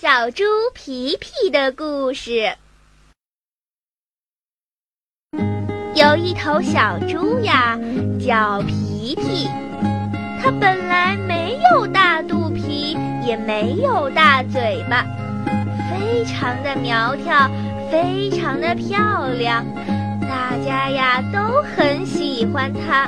小猪皮皮的故事。有一头小猪呀，叫皮皮。它本来没有大肚皮，也没有大嘴巴，非常的苗条，非常的漂亮，大家呀都很喜欢它。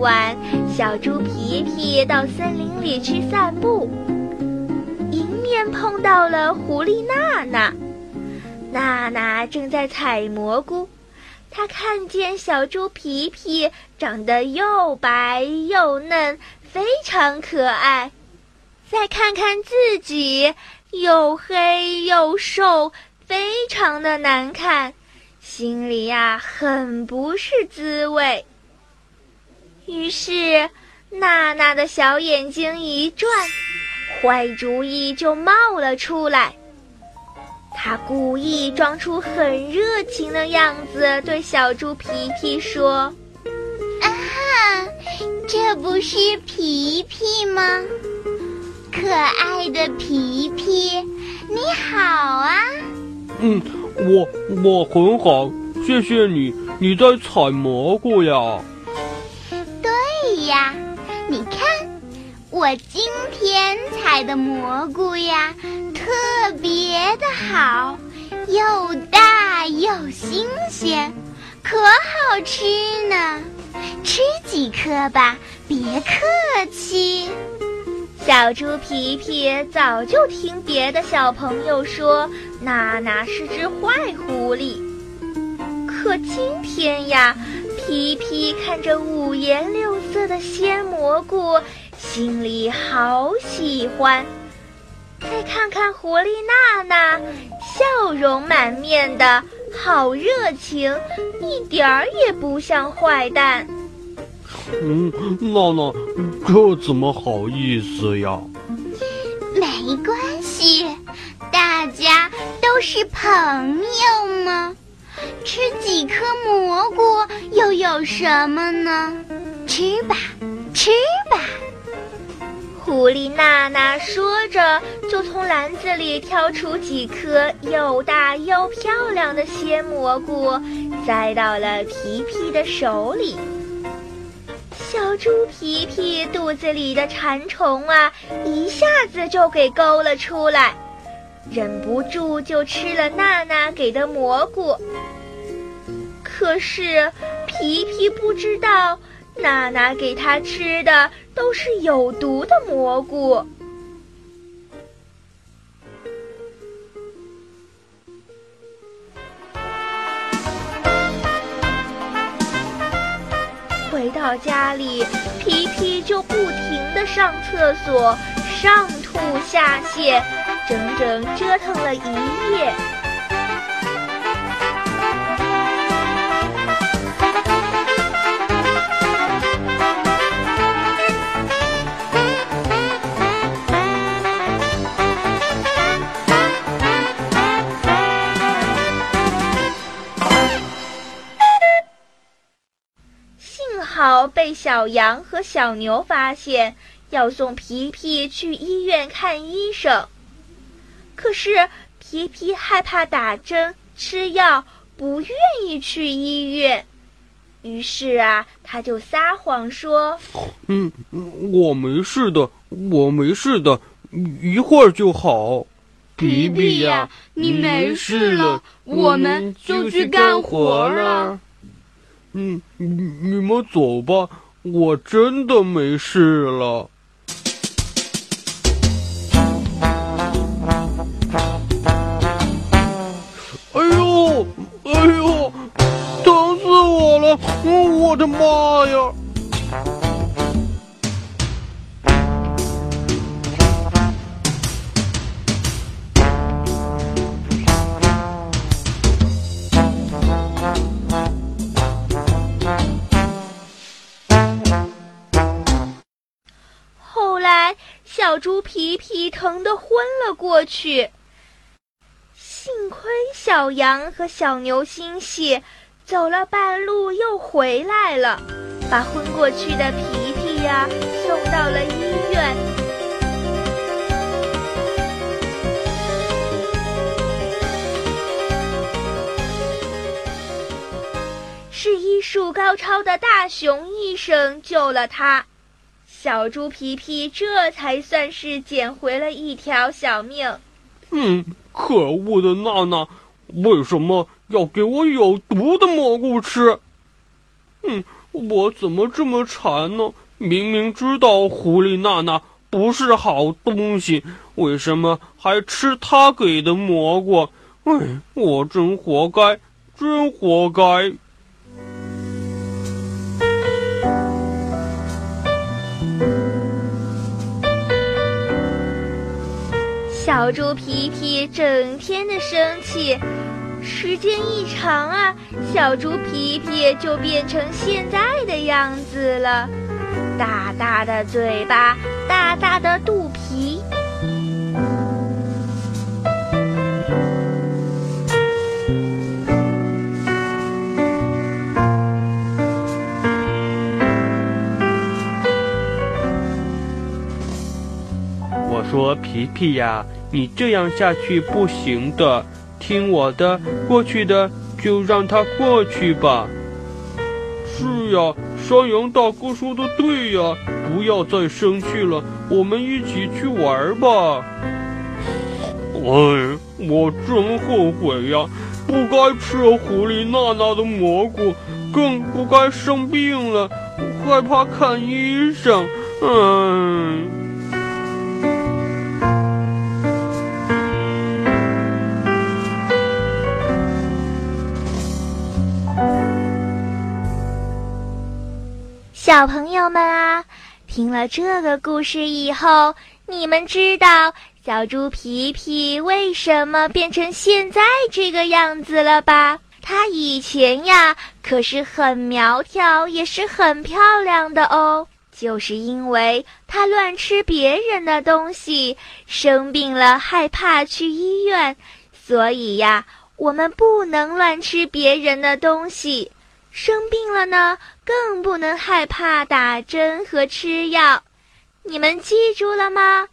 晚，小猪皮皮到森林里去散步，迎面碰到了狐狸娜娜。娜娜正在采蘑菇，她看见小猪皮皮长得又白又嫩，非常可爱。再看看自己，又黑又瘦，非常的难看，心里呀很不是滋味。于是，娜娜的小眼睛一转，坏主意就冒了出来。她故意装出很热情的样子，对小猪皮皮说：“啊，这不是皮皮吗？可爱的皮皮，你好啊！”“嗯，我我很好，谢谢你。你在采蘑菇呀？”呀，你看，我今天采的蘑菇呀，特别的好，又大又新鲜，可好吃呢。吃几颗吧，别客气。小猪皮皮早就听别的小朋友说，娜娜是只坏狐狸，可今天呀。皮皮看着五颜六色的鲜蘑菇，心里好喜欢。再看看狐狸娜娜，笑容满面的，好热情，一点儿也不像坏蛋。嗯，娜娜，这怎么好意思呀？没关系，大家都是朋友嘛。吃几颗蘑菇又有什么呢？吃吧，吃吧。狐狸娜娜说着，就从篮子里挑出几颗又大又漂亮的鲜蘑菇，塞到了皮皮的手里。小猪皮皮肚子里的馋虫啊，一下子就给勾了出来，忍不住就吃了娜娜给的蘑菇。可是，皮皮不知道，娜娜给他吃的都是有毒的蘑菇。回到家里，皮皮就不停的上厕所，上吐下泻，整整折腾了一夜。幸好被小羊和小牛发现，要送皮皮去医院看医生。可是皮皮害怕打针吃药，不愿意去医院。于是啊，他就撒谎说：“嗯，我没事的，我没事的，一会儿就好。”皮皮呀，你没事了，我们就去干活了。嗯，你你们走吧，我真的没事了。我的妈呀！后来小猪皮皮疼得昏了过去。幸亏小羊和小牛心细，走了半路又回来了，把昏过去的皮皮呀送到了医院。是医术高超的大熊医生救了他，小猪皮皮这才算是捡回了一条小命。嗯，可恶的娜娜，为什么要给我有毒的蘑菇吃？嗯，我怎么这么馋呢？明明知道狐狸娜娜不是好东西，为什么还吃她给的蘑菇？唉，我真活该，真活该！小猪皮皮整天的生气，时间一长啊，小猪皮皮就变成现在的样子了，大大的嘴巴，大大的肚皮。说皮皮呀。你这样下去不行的，听我的，过去的就让它过去吧。是呀，山羊大哥说的对呀，不要再生气了，我们一起去玩吧。哎，我真后悔呀，不该吃狐狸娜娜的蘑菇，更不该生病了，害怕看医生。嗯。小朋友们啊，听了这个故事以后，你们知道小猪皮皮为什么变成现在这个样子了吧？它以前呀可是很苗条，也是很漂亮的哦。就是因为它乱吃别人的东西，生病了害怕去医院，所以呀，我们不能乱吃别人的东西。生病了呢，更不能害怕打针和吃药，你们记住了吗？